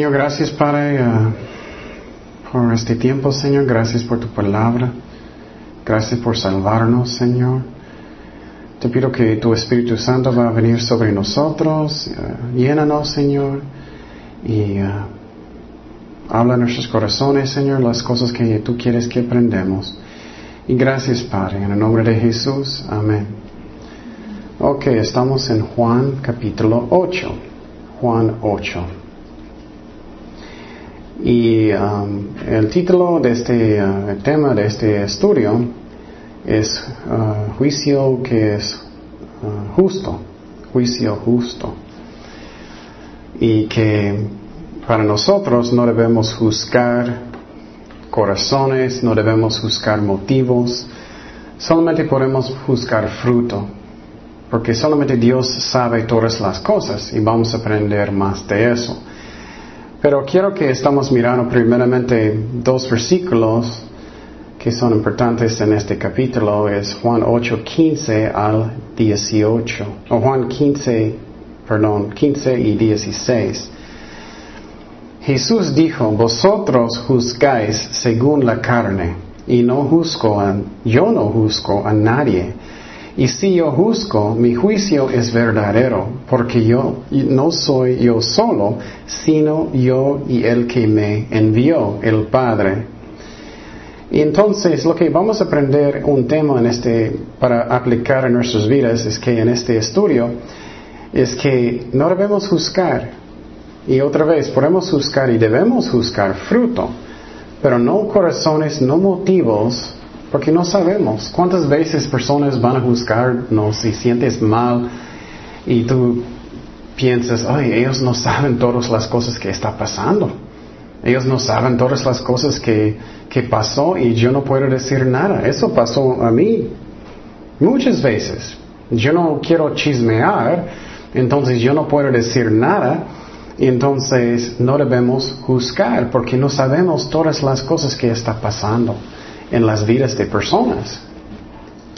Señor, gracias Padre uh, por este tiempo, Señor. Gracias por tu palabra. Gracias por salvarnos, Señor. Te pido que tu Espíritu Santo va a venir sobre nosotros. Uh, llénanos, Señor. Y uh, habla en nuestros corazones, Señor, las cosas que tú quieres que aprendamos. Y gracias, Padre, en el nombre de Jesús. Amén. Ok, estamos en Juan capítulo 8. Juan 8. Y um, el título de este uh, tema de este estudio es uh, juicio que es uh, justo, juicio justo. Y que para nosotros no debemos juzgar corazones, no debemos juzgar motivos, solamente podemos juzgar fruto, porque solamente Dios sabe todas las cosas y vamos a aprender más de eso. Pero quiero que estamos mirando primeramente dos versículos que son importantes en este capítulo, es Juan 8, 15 al 18, o Juan 15, perdón, 15 y 16. Jesús dijo, vosotros juzgáis según la carne, y no juzgo a, yo no juzgo a nadie. Y si yo juzgo, mi juicio es verdadero, porque yo no soy yo solo, sino yo y el que me envió, el Padre. Y entonces lo que vamos a aprender un tema en este, para aplicar en nuestras vidas es que en este estudio es que no debemos juzgar, y otra vez, podemos juzgar y debemos juzgar fruto, pero no corazones, no motivos, porque no sabemos cuántas veces personas van a juzgarnos si sientes mal y tú piensas, ay, ellos no saben todas las cosas que está pasando. Ellos no saben todas las cosas que, que pasó y yo no puedo decir nada. Eso pasó a mí muchas veces. Yo no quiero chismear, entonces yo no puedo decir nada y entonces no debemos juzgar porque no sabemos todas las cosas que está pasando en las vidas de personas.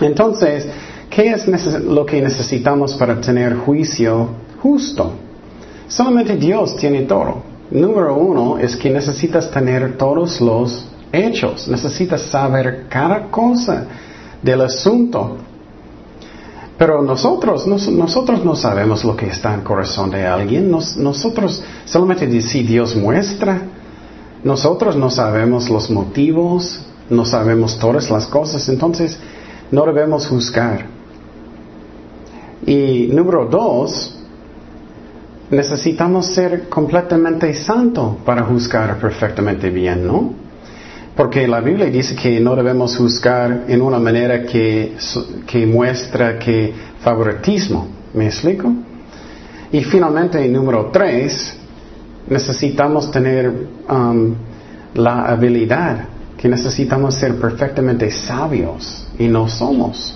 Entonces, ¿qué es lo que necesitamos para tener juicio justo? Solamente Dios tiene todo. Número uno es que necesitas tener todos los hechos, necesitas saber cada cosa del asunto. Pero nosotros, nosotros no sabemos lo que está en el corazón de alguien. nosotros solamente si Dios muestra, nosotros no sabemos los motivos, no sabemos todas las cosas, entonces no debemos juzgar. Y número dos, necesitamos ser completamente santo para juzgar perfectamente bien, ¿no? Porque la Biblia dice que no debemos juzgar en una manera que, que muestra que favoritismo. ¿Me explico? Y finalmente, número tres, necesitamos tener um, la habilidad, que necesitamos ser perfectamente sabios y no somos.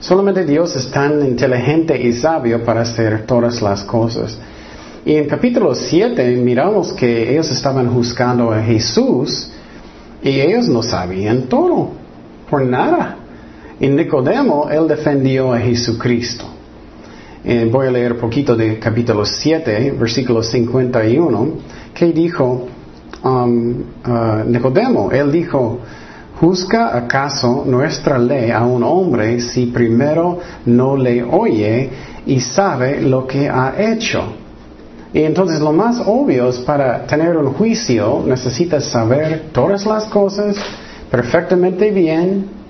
Solamente Dios es tan inteligente y sabio para hacer todas las cosas. Y en capítulo 7 miramos que ellos estaban juzgando a Jesús y ellos no sabían todo, por nada. Y Nicodemo, él defendió a Jesucristo. Eh, voy a leer poquito de capítulo 7, versículo 51, que dijo um, uh, Nicodemo, él dijo, ¿juzga acaso nuestra ley a un hombre si primero no le oye y sabe lo que ha hecho? Y entonces lo más obvio es para tener un juicio necesitas saber todas las cosas perfectamente bien.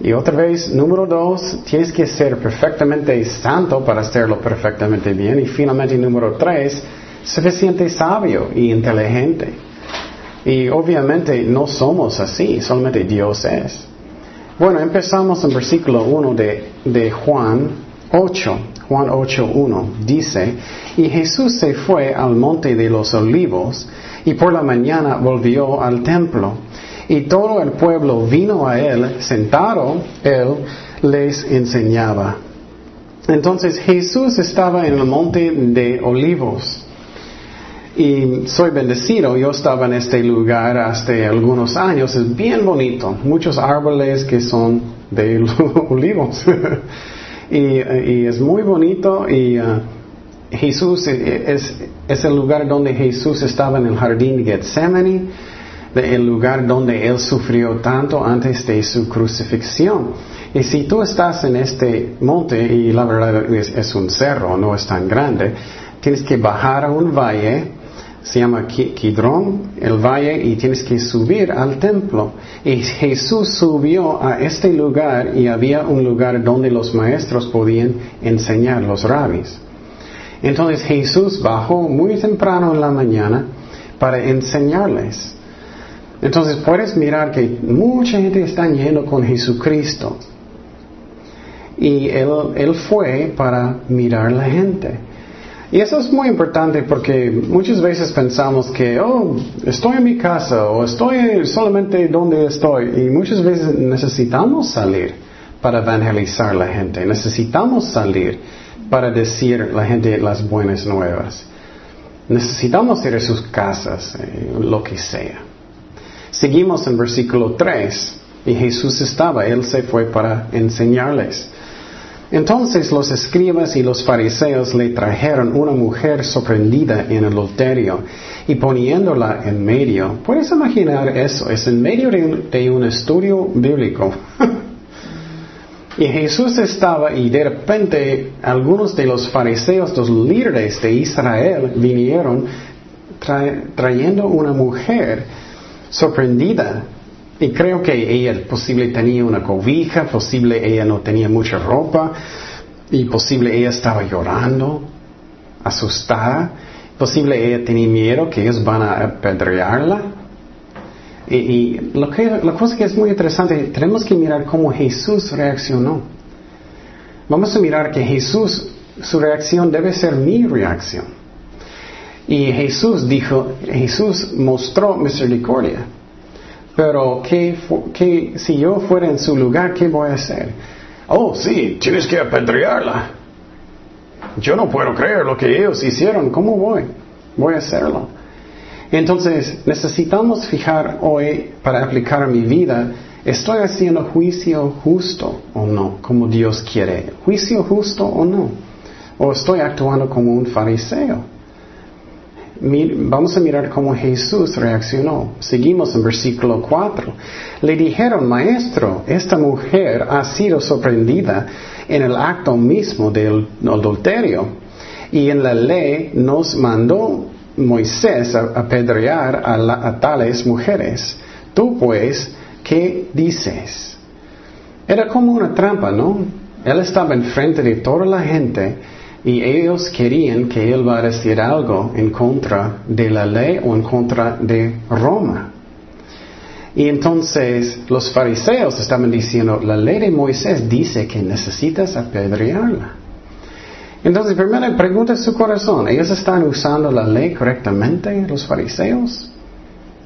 Y otra vez, número dos, tienes que ser perfectamente santo para hacerlo perfectamente bien. Y finalmente, número tres, suficiente sabio y inteligente. Y obviamente no somos así, solamente Dios es. Bueno, empezamos en versículo 1 de, de Juan 8. Juan 8.1 dice, y Jesús se fue al monte de los olivos y por la mañana volvió al templo. Y todo el pueblo vino a él, sentado, él les enseñaba. Entonces Jesús estaba en el monte de olivos. Y soy bendecido, yo estaba en este lugar hace algunos años, es bien bonito, muchos árboles que son de olivos. y, es muy bonito y, uh, Jesús es, es el lugar donde Jesús estaba en el jardín de Getsemaní, el lugar donde Él sufrió tanto antes de su crucifixión. Y si tú estás en este monte, y la verdad es, un cerro, no es tan grande, tienes que bajar a un valle, se llama Kidrón, el valle, y tienes que subir al templo. Y Jesús subió a este lugar y había un lugar donde los maestros podían enseñar, los rabis. Entonces Jesús bajó muy temprano en la mañana para enseñarles. Entonces puedes mirar que mucha gente está yendo con Jesucristo. Y él, él fue para mirar la gente. Y eso es muy importante porque muchas veces pensamos que, oh, estoy en mi casa o estoy solamente donde estoy. Y muchas veces necesitamos salir para evangelizar a la gente. Necesitamos salir para decir a la gente las buenas nuevas. Necesitamos ir a sus casas, eh, lo que sea. Seguimos en versículo 3. Y Jesús estaba, Él se fue para enseñarles. Entonces los escribas y los fariseos le trajeron una mujer sorprendida en el adulterio y poniéndola en medio. ¿Puedes imaginar eso? Es en medio de un, estudio bíblico. y Jesús estaba y de repente algunos de los fariseos, los líderes de Israel, vinieron trayendo una mujer sorprendida y creo que ella posible tenía una cobija, posible ella no tenía mucha ropa, y posible ella estaba llorando, asustada, posible ella tenía miedo que ellos van a apedrearla. Y, lo que, la cosa que es muy interesante, tenemos que mirar cómo Jesús reaccionó. Vamos a mirar que Jesús, su reacción debe ser mi reacción. Y Jesús dijo, Jesús mostró misericordia. Pero ¿qué, si yo fuera en su lugar, ¿qué voy a hacer? Oh, sí, tienes que apedrearla. Yo no puedo creer lo que ellos hicieron. ¿Cómo voy? Voy a hacerlo. Entonces, necesitamos fijar hoy para aplicar a mi vida, ¿estoy haciendo juicio justo o no? Como Dios quiere. ¿Juicio justo o no? ¿O estoy actuando como un fariseo? Vamos a mirar cómo Jesús reaccionó. Seguimos en versículo 4. Le dijeron, maestro, esta mujer ha sido sorprendida en el acto mismo del adulterio. Y en la ley nos mandó Moisés a apedrear a, a tales mujeres. Tú pues, ¿qué dices? Era como una trampa, ¿no? Él estaba enfrente de toda la gente y ellos querían que él va a decir algo en contra de la ley o en contra de Roma. Y entonces los fariseos estaban diciendo, la ley de Moisés dice que necesitas apedrearla. Entonces, primero pregunta su corazón, ¿ellos están usando la ley correctamente, los fariseos?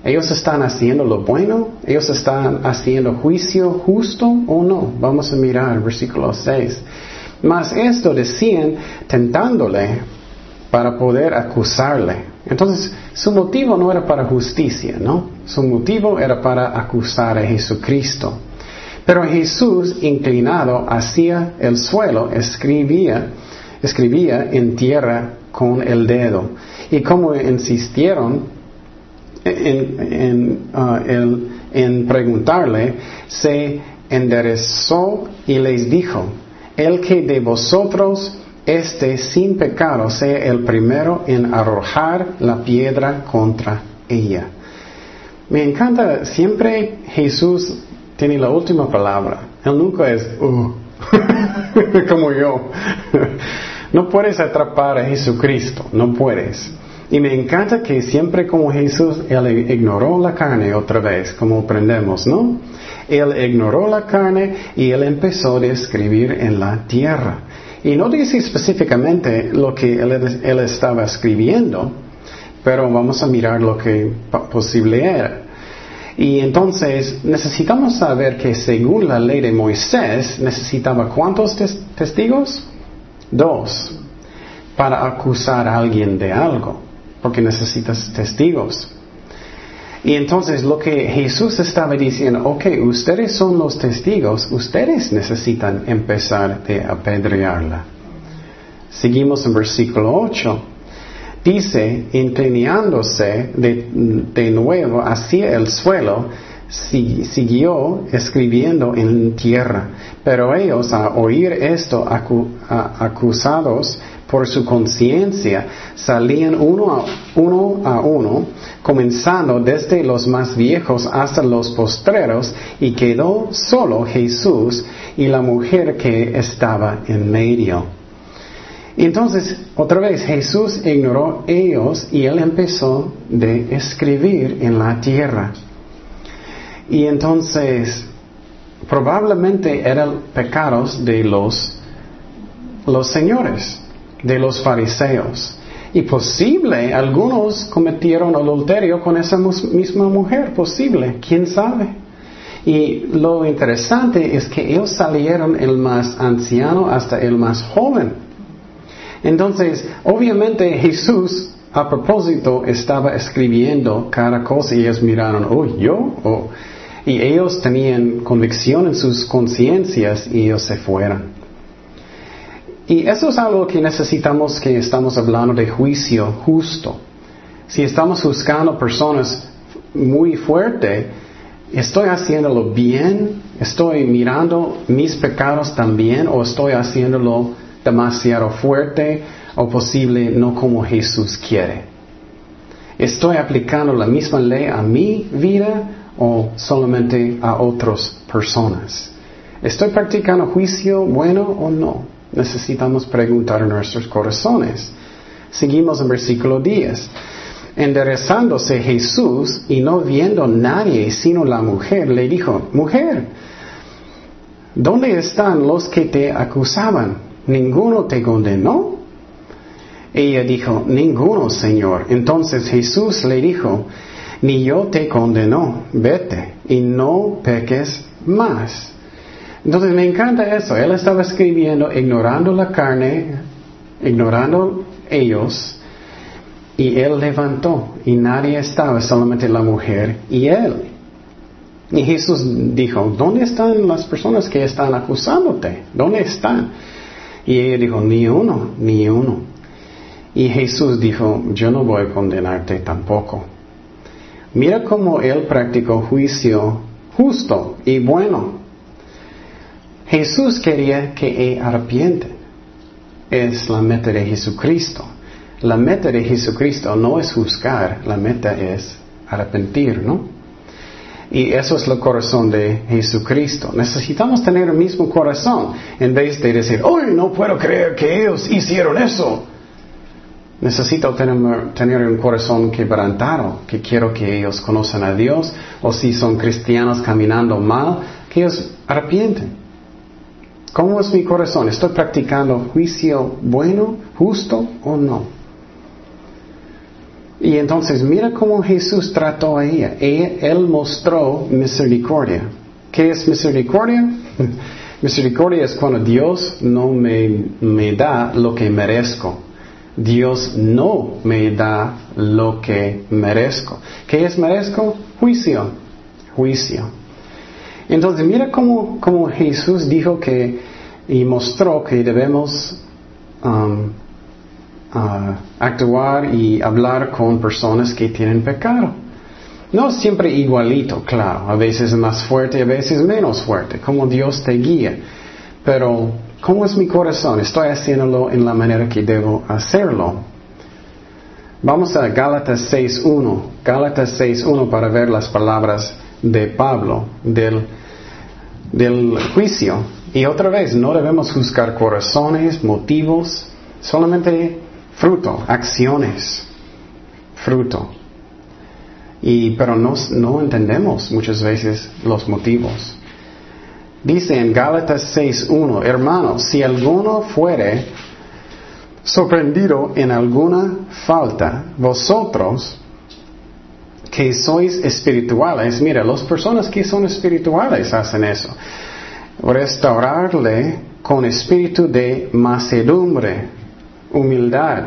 ¿Ellos están haciendo lo bueno? ¿Ellos están haciendo juicio justo o no? Vamos a mirar el versículo 6. Mas esto decían tentándole para poder acusarle. Entonces, su motivo no era para justicia, ¿no? Su motivo era para acusar a Jesucristo. Pero Jesús, inclinado hacia el suelo, escribía, escribía en tierra con el dedo. Y como insistieron en, uh, en preguntarle, se enderezó y les dijo, el que de vosotros esté sin pecado sea el primero en arrojar la piedra contra ella. Me encanta, siempre Jesús tiene la última palabra. Él nunca es, uh, como yo. no puedes atrapar a Jesucristo, no puedes. Y me encanta que siempre como Jesús, Él ignoró la carne otra vez, como aprendemos, ¿no? Él ignoró la carne y él empezó a escribir en la tierra. Y no dice específicamente lo que él, estaba escribiendo, pero vamos a mirar lo que posible era. Y entonces necesitamos saber que según la ley de Moisés necesitaba cuántos testigos? Dos. Para acusar a alguien de algo, porque necesitas testigos. Y entonces lo que Jesús estaba diciendo, ok, ustedes son los testigos, ustedes necesitan empezar de apedrearla. Seguimos en versículo 8. Dice, inclinándose de, nuevo hacia el suelo, siguió escribiendo en tierra. Pero ellos, a oír esto, acusados por su conciencia, salían uno a, uno a uno, comenzando desde los más viejos hasta los postreros, y quedó solo Jesús y la mujer que estaba en medio. Entonces, otra vez, Jesús ignoró ellos y él empezó de escribir en la tierra. Y entonces, probablemente eran pecados de los, los señores de los fariseos. Y posible, algunos cometieron adulterio con esa misma mujer, posible, quién sabe. Y lo interesante es que ellos salieron el más anciano hasta el más joven. Entonces, obviamente Jesús a propósito estaba escribiendo cada cosa y ellos miraron, oh, yo, oh. y ellos tenían convicción en sus conciencias y ellos se fueron. Y eso es algo que necesitamos que estamos hablando de juicio justo. Si estamos buscando personas muy fuertes, ¿estoy haciéndolo bien? ¿Estoy mirando mis pecados también o estoy haciéndolo demasiado fuerte o posible no como Jesús quiere? ¿Estoy aplicando la misma ley a mi vida o solamente a otras personas? ¿Estoy practicando juicio bueno o no? Necesitamos preguntar en nuestros corazones. Seguimos en versículo 10. Enderezándose Jesús y no viendo nadie sino la mujer, le dijo, mujer, ¿dónde están los que te acusaban? ¿Ninguno te condenó? Ella dijo, ninguno, Señor. Entonces Jesús le dijo, ni yo te condeno, vete y no peques más. Entonces me encanta eso. Él estaba escribiendo ignorando la carne, ignorando ellos, y él levantó, y nadie estaba, solamente la mujer y él. Y Jesús dijo, ¿dónde están las personas que están acusándote? ¿Dónde están? Y ella dijo, ni uno, ni uno. Y Jesús dijo, yo no voy a condenarte tampoco. Mira cómo él practicó juicio justo y bueno. Jesús quería que arrepienten. Es la meta de Jesucristo. La meta de Jesucristo no es juzgar, la meta es arrepentir, ¿no? Y eso es el corazón de Jesucristo. Necesitamos tener el mismo corazón en vez de decir, hoy no puedo creer que ellos hicieron eso. Necesito tener, tener, un corazón quebrantado, que quiero que ellos conozcan a Dios, o si son cristianos caminando mal, que ellos arrepienten. ¿Cómo es mi corazón? ¿Estoy practicando juicio bueno, justo o no? Y entonces mira cómo Jesús trató a ella. Él mostró misericordia. ¿Qué es misericordia? misericordia es cuando Dios no me, me da lo que merezco. Dios no me da lo que merezco. ¿Qué es merezco? Juicio. Juicio. Entonces mira cómo, Jesús dijo que y mostró que debemos um, actuar y hablar con personas que tienen pecado. No siempre igualito, claro, a veces más fuerte, a veces menos fuerte, como Dios te guía. Pero, ¿cómo es mi corazón? ¿Estoy haciéndolo en la manera que debo hacerlo? Vamos a Gálatas 6.1, Gálatas 6.1 para ver las palabras de Pablo del del juicio. Y otra vez, no debemos juzgar corazones, motivos, solamente fruto, acciones, fruto. Y, pero no, no entendemos muchas veces los motivos. Dice en Gálatas 6.1, hermanos, si alguno fuere sorprendido en alguna falta, vosotros que sois espirituales, mira, las personas que son espirituales hacen eso. Restaurarle con espíritu de macedumbre, humildad,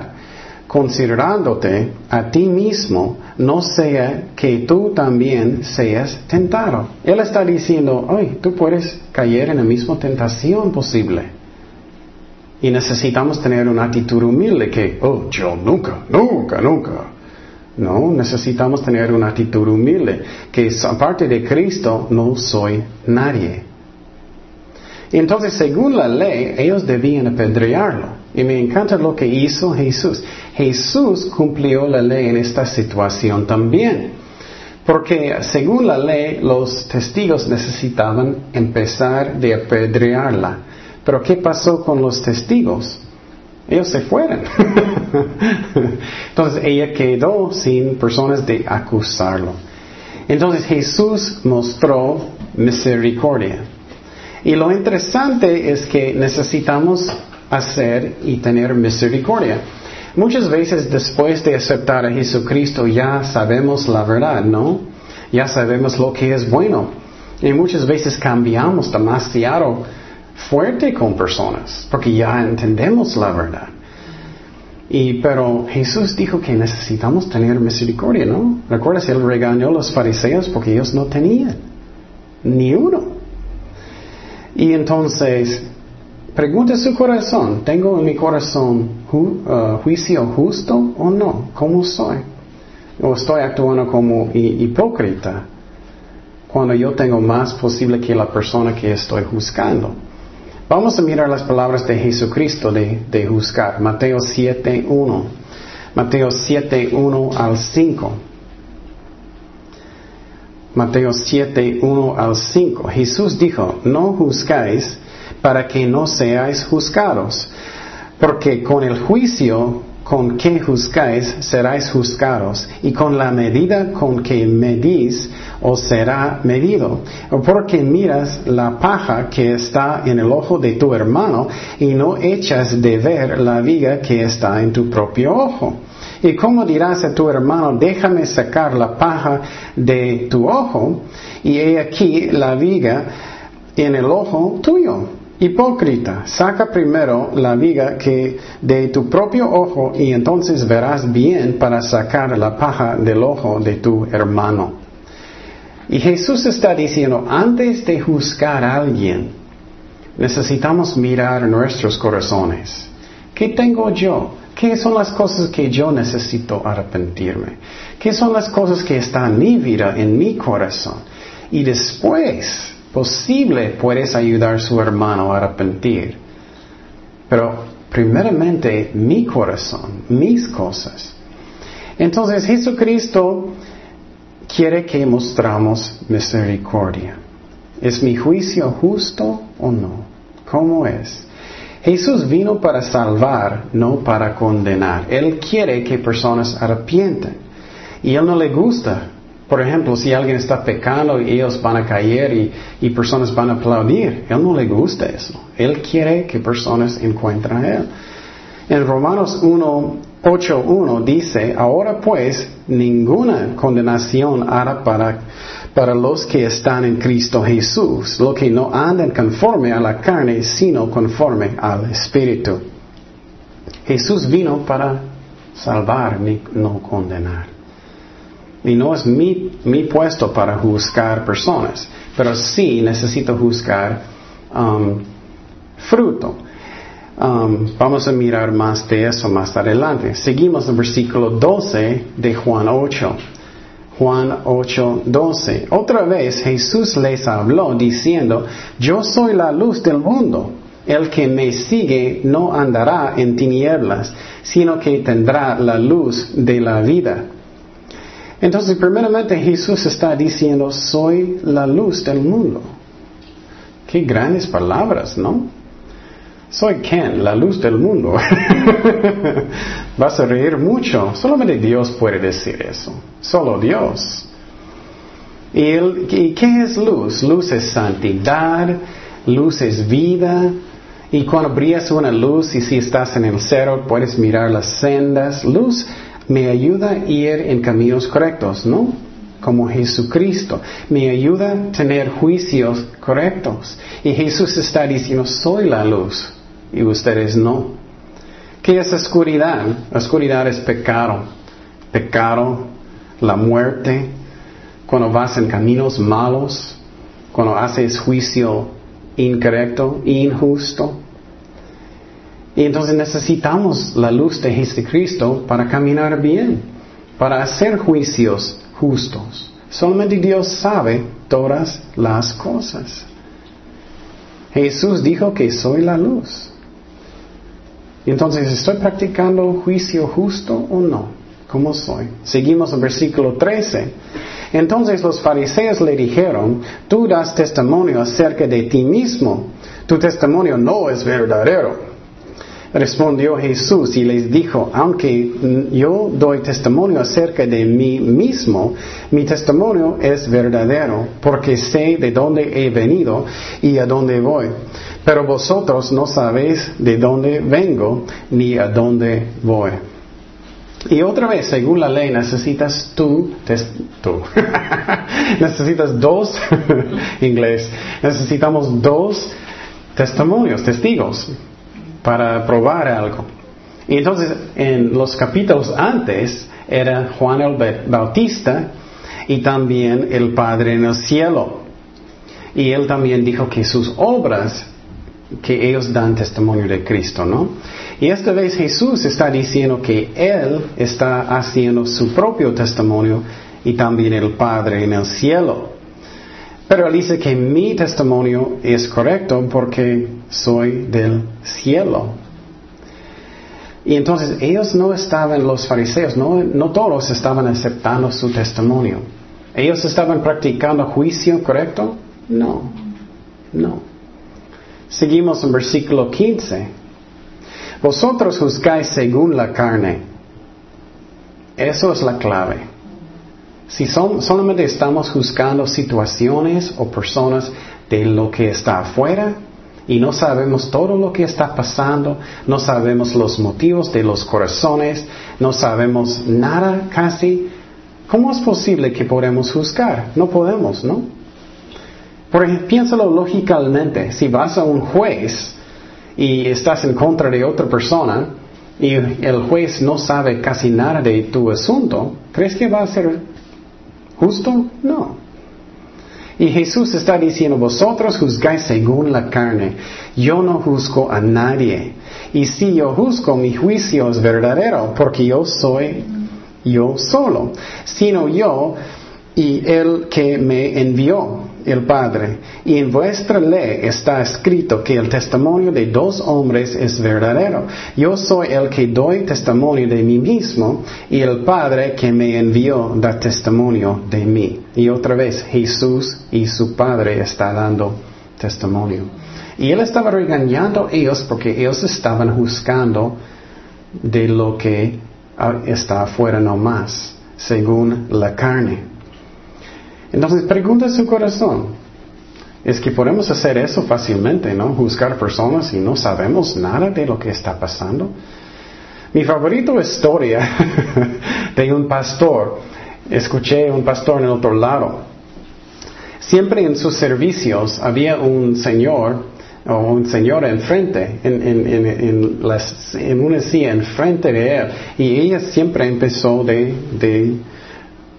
considerándote a ti mismo, no sea que tú también seas tentado. Él está diciendo, ay, tú puedes caer en la misma tentación posible. Y necesitamos tener una actitud humilde que, oh, yo nunca, nunca, nunca. No, necesitamos tener una actitud humilde, que aparte de Cristo no soy nadie. Y entonces, según la ley, ellos debían apedrearlo. Y me encanta lo que hizo Jesús. Jesús cumplió la ley en esta situación también. Porque según la ley, los testigos necesitaban empezar de apedrearla. Pero ¿qué pasó con los testigos? Ellos se fueron. Entonces ella quedó sin personas de acusarlo. Entonces Jesús mostró misericordia. Y lo interesante es que necesitamos hacer y tener misericordia. Muchas veces después de aceptar a Jesucristo ya sabemos la verdad, ¿no? Ya sabemos lo que es bueno. Y muchas veces cambiamos demasiado fuerte con personas, porque ya entendemos la verdad. Y, pero Jesús dijo que necesitamos tener misericordia, ¿no? ¿Recuerdas? Él regañó a los fariseos porque ellos no tenían ni uno. Y entonces, pregunta su corazón, ¿tengo en mi corazón uh, juicio justo o no? ¿Cómo soy? ¿O estoy actuando como hipócrita cuando yo tengo más posible que la persona que estoy juzgando? Vamos a mirar las palabras de Jesucristo de, juzgar. Mateo 7.1. Mateo 7.1 al 5. Mateo 7.1 al 5. Jesús dijo, no juzgáis para que no seáis juzgados, porque con el juicio con que juzgáis seráis juzgados, y con la medida con que medís os será medido. Porque miras la paja que está en el ojo de tu hermano y no echas de ver la viga que está en tu propio ojo. ¿Y cómo dirás a tu hermano, déjame sacar la paja de tu ojo y he aquí la viga en el ojo tuyo? Hipócrita, saca primero la viga que de tu propio ojo y entonces verás bien para sacar la paja del ojo de tu hermano. Y Jesús está diciendo, antes de juzgar a alguien, necesitamos mirar nuestros corazones. ¿Qué tengo yo? ¿Qué son las cosas que yo necesito arrepentirme? ¿Qué son las cosas que están en mi vida, en mi corazón? Y después posible puedes ayudar a su hermano a arrepentir. Pero primeramente mi corazón, mis cosas. Entonces Jesucristo quiere que mostramos misericordia. ¿Es mi juicio justo o no? ¿Cómo es? Jesús vino para salvar, no para condenar. Él quiere que personas arrepienten. Y Él no le gusta por ejemplo, si alguien está pecando y ellos van a caer y, personas van a aplaudir, Él no le gusta eso. Él quiere que personas encuentren a Él. En Romanos 1, 8.1 dice, ahora pues ninguna condenación hará para, para los que están en Cristo Jesús, los que no andan conforme a la carne, sino conforme al Espíritu. Jesús vino para salvar, no condenar. Y no es mi, mi puesto para juzgar personas, pero sí necesito juzgar um, fruto. Um, vamos a mirar más de eso más adelante. Seguimos en versículo 12 de Juan 8. Juan 8, 12. Otra vez Jesús les habló diciendo, yo soy la luz del mundo. El que me sigue no andará en tinieblas, sino que tendrá la luz de la vida. Entonces, primeramente Jesús está diciendo, soy la luz del mundo. Qué grandes palabras, ¿no? Soy quién? La luz del mundo. Vas a reír mucho. Solamente Dios puede decir eso. Solo Dios. ¿Y, ¿Y qué es luz? Luz es santidad, luz es vida. Y cuando brillas una luz y si estás en el cero puedes mirar las sendas. Luz me ayuda a ir en caminos correctos, ¿no? Como Jesucristo. Me ayuda a tener juicios correctos. Y Jesús está diciendo, soy la luz y ustedes no. ¿Qué es oscuridad? Oscuridad es pecado. Pecado, la muerte, cuando vas en caminos malos, cuando haces juicio incorrecto, injusto. Y entonces necesitamos la luz de Jesucristo para caminar bien, para hacer juicios justos. Solamente Dios sabe todas las cosas. Jesús dijo que soy la luz. Entonces, ¿estoy practicando juicio justo o no? ¿Cómo soy? Seguimos en versículo 13. Entonces los fariseos le dijeron, tú das testimonio acerca de ti mismo, tu testimonio no es verdadero. Respondió Jesús y les dijo, aunque yo doy testimonio acerca de mí mismo, mi testimonio es verdadero, porque sé de dónde he venido y a dónde voy. Pero vosotros no sabéis de dónde vengo ni a dónde voy. Y otra vez, según la ley, necesitas tú, tú. necesitas dos, inglés, necesitamos dos testimonios, testigos para probar algo. Y entonces en los capítulos antes era Juan el Bautista y también el Padre en el cielo. Y él también dijo que sus obras, que ellos dan testimonio de Cristo, ¿no? Y esta vez Jesús está diciendo que Él está haciendo su propio testimonio y también el Padre en el cielo. Pero él dice que mi testimonio es correcto porque soy del cielo. Y entonces ellos no estaban, los fariseos, no, no todos estaban aceptando su testimonio. ¿Ellos estaban practicando juicio correcto? No, no. Seguimos en versículo 15. Vosotros juzgáis según la carne. Eso es la clave. Si solamente estamos juzgando situaciones o personas de lo que está afuera y no sabemos todo lo que está pasando, no sabemos los motivos de los corazones, no sabemos nada casi, ¿cómo es posible que podamos juzgar? No podemos, ¿no? Por ejemplo, piénsalo lógicamente, si vas a un juez y estás en contra de otra persona y el juez no sabe casi nada de tu asunto, ¿crees que va a ser ¿Justo? No. Y Jesús está diciendo, vosotros juzgáis según la carne. Yo no juzgo a nadie. Y si yo juzgo, mi juicio es verdadero, porque yo soy yo solo, sino yo y el que me envió el Padre. Y en vuestra ley está escrito que el testimonio de dos hombres es verdadero. Yo soy el que doy testimonio de mí mismo y el Padre que me envió da testimonio de mí. Y otra vez Jesús y su Padre está dando testimonio. Y él estaba regañando a ellos porque ellos estaban juzgando de lo que está afuera nomás, según la carne. Entonces pregunta su corazón. Es que podemos hacer eso fácilmente, ¿no? Juzgar personas y no sabemos nada de lo que está pasando. Mi favorito historia de un pastor, escuché un pastor en otro lado. Siempre en sus servicios había un señor o un señor enfrente, en, en, en, una silla enfrente de él, y ella siempre empezó de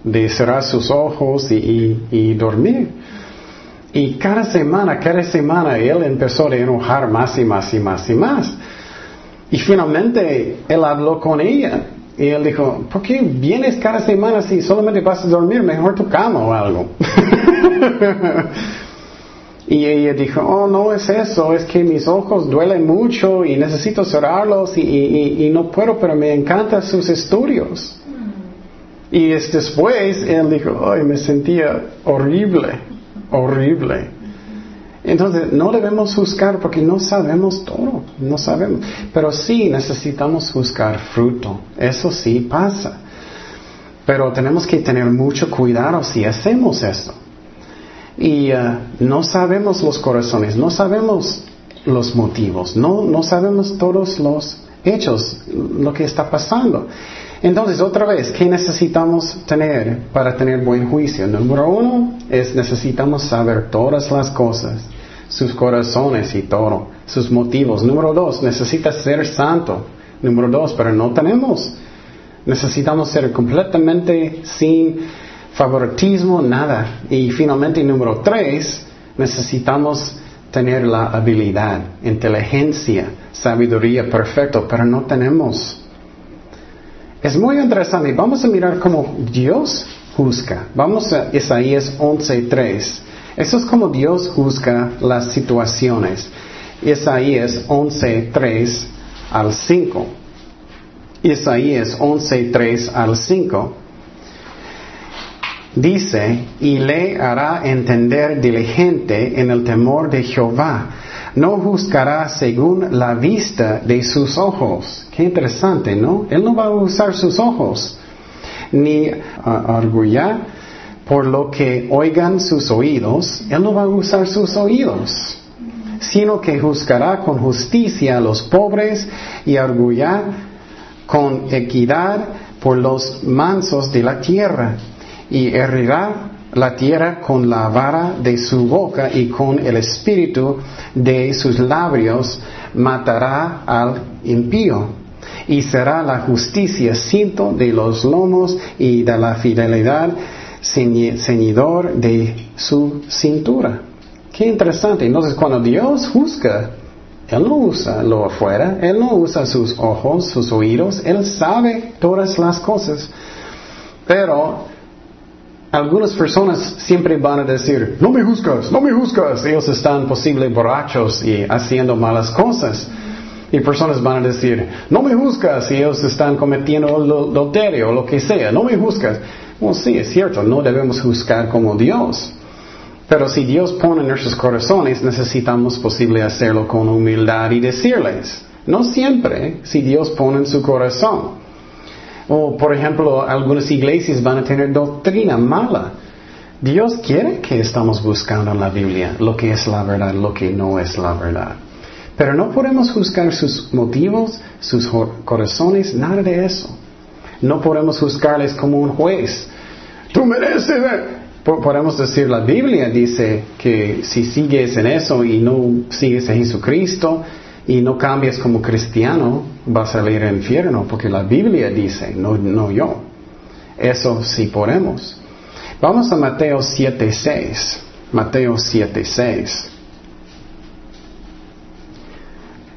de cerrar sus ojos y, dormir. Y cada semana, cada semana él empezó a enojar más y más y más y más. Y finalmente él habló con ella y él dijo, ¿por qué vienes cada semana si solamente vas a dormir? Mejor tu cama o algo. y ella dijo, oh, no es eso, es que mis ojos duelen mucho y necesito cerrarlos y, y no puedo, pero me encantan sus estudios. Y después él dijo, ay, me sentía horrible, horrible. Entonces, no debemos juzgar porque no sabemos todo, no sabemos. Pero sí necesitamos juzgar fruto, eso sí pasa. Pero tenemos que tener mucho cuidado si hacemos eso. Y uh, no sabemos los corazones, no sabemos los motivos, no, no sabemos todos los hechos, lo que está pasando. Entonces, otra vez, ¿qué necesitamos tener para tener buen juicio? Número uno es necesitamos saber todas las cosas, sus corazones y todo, sus motivos. Número dos, necesitas ser santo. Número dos, pero no tenemos. Necesitamos ser completamente sin favoritismo, nada. Y finalmente, número tres, necesitamos tener la habilidad, inteligencia, sabiduría perfecto, pero no tenemos. Es muy interesante. Vamos a mirar cómo Dios juzga. Vamos a Isaías 11.3. Eso es como Dios juzga las situaciones. Isaías 11.3 al 5. Isaías 11.3 al 5. Dice, y le hará entender diligente en el temor de Jehová. No juzgará según la vista de sus ojos. Qué interesante, ¿no? Él no va a usar sus ojos, ni uh, por lo que oigan sus oídos. Él no va a usar sus oídos, sino que juzgará con justicia a los pobres y arguirá con equidad por los mansos de la tierra y herirá la tierra con la vara de su boca y con el espíritu de sus labios matará al impío. Y será la justicia cinto de los lomos y de la fidelidad ceñidor de su cintura. Qué interesante. Entonces cuando Dios juzga, Él no usa lo afuera, Él no usa sus ojos, sus oídos, Él sabe todas las cosas. Pero algunas personas siempre van a decir, no me juzgas, no me juzgas. Ellos están posible borrachos y haciendo malas cosas. Y personas van a decir, no me juzgas y ellos están cometiendo adulterio o lo que sea, no me juzgas. Bueno, sí, es cierto, no debemos juzgar como Dios. Pero si Dios pone en nuestros corazones, necesitamos posible hacerlo con humildad y decirles. No siempre, si Dios pone en su corazón. O, por ejemplo, algunas iglesias van a tener doctrina mala. Dios quiere que estamos buscando en la Biblia lo que es la verdad, lo que no es la verdad. Pero no podemos juzgar sus motivos, sus corazones, nada de eso. No podemos juzgarles como un juez. Tú mereces. Podemos decir, la Biblia dice que si sigues en eso y no sigues a Jesucristo, y no cambias como cristiano, vas a ir al infierno, porque la Biblia dice, no, no yo. Eso sí podemos. Vamos a Mateo 7.6. Mateo 7.6.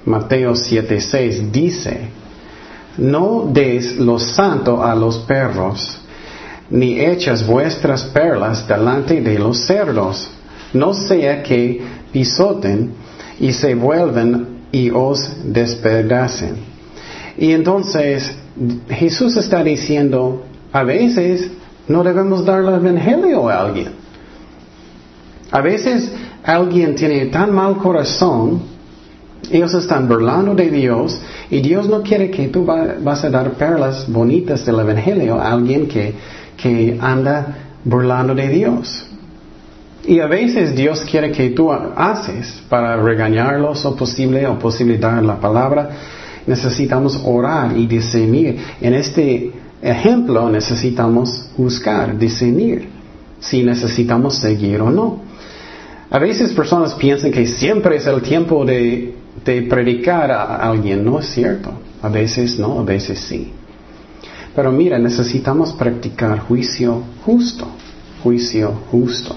Mateo 7.6 dice, no des lo santo a los perros, ni echas vuestras perlas delante de los cerdos, no sea que pisoten y se vuelven y os despedacen. Y entonces Jesús está diciendo, a veces no debemos dar el evangelio a alguien. A veces alguien tiene tan mal corazón, ellos están burlando de Dios y Dios no quiere que tú vas a dar perlas bonitas del evangelio a alguien que, que anda burlando de Dios. Y a veces Dios quiere que tú haces para regañarlos o posible o posibilitar la palabra. Necesitamos orar y discernir. En este ejemplo necesitamos buscar, discernir si necesitamos seguir o no. A veces personas piensan que siempre es el tiempo de, de predicar a alguien. No es cierto. A veces no, a veces sí. Pero mira, necesitamos practicar juicio justo. Juicio justo.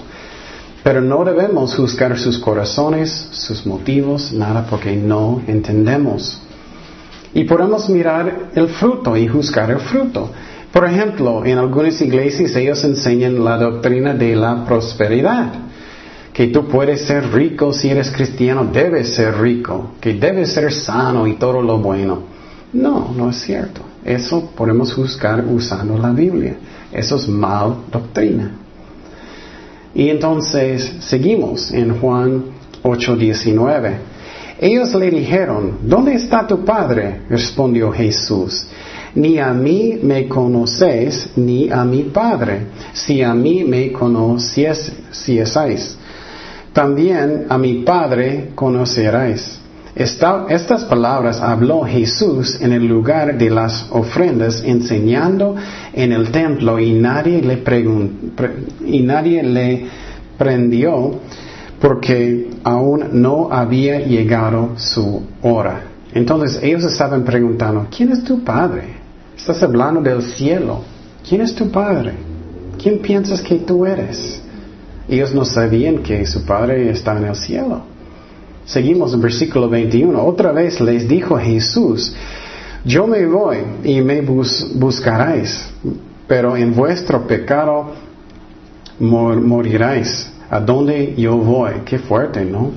Pero no debemos juzgar sus corazones, sus motivos, nada, porque no entendemos. Y podemos mirar el fruto y juzgar el fruto. Por ejemplo, en algunas iglesias ellos enseñan la doctrina de la prosperidad. Que tú puedes ser rico si eres cristiano, debes ser rico, que debes ser sano y todo lo bueno. No, no es cierto. Eso podemos juzgar usando la Biblia. Eso es mal doctrina. Y entonces seguimos en Juan 8:19. Ellos le dijeron, ¿dónde está tu padre? Respondió Jesús. Ni a mí me conoces, ni a mi Padre. Si a mí me conocieseis, también a mi Padre conoceréis estas palabras habló Jesús en el lugar de las ofrendas, enseñando en el templo y nadie le, y nadie le prendió porque aún no había llegado su hora. Entonces ellos estaban preguntando, ¿quién es tu padre? Estás hablando del cielo. ¿Quién es tu padre? ¿Quién piensas que tú eres? Ellos no sabían que su padre está en el cielo. Seguimos en versículo 21. Otra vez les dijo Jesús, yo me voy y me buscaréis, pero en vuestro pecado moriráis. ¿A dónde yo voy? Qué fuerte, ¿no?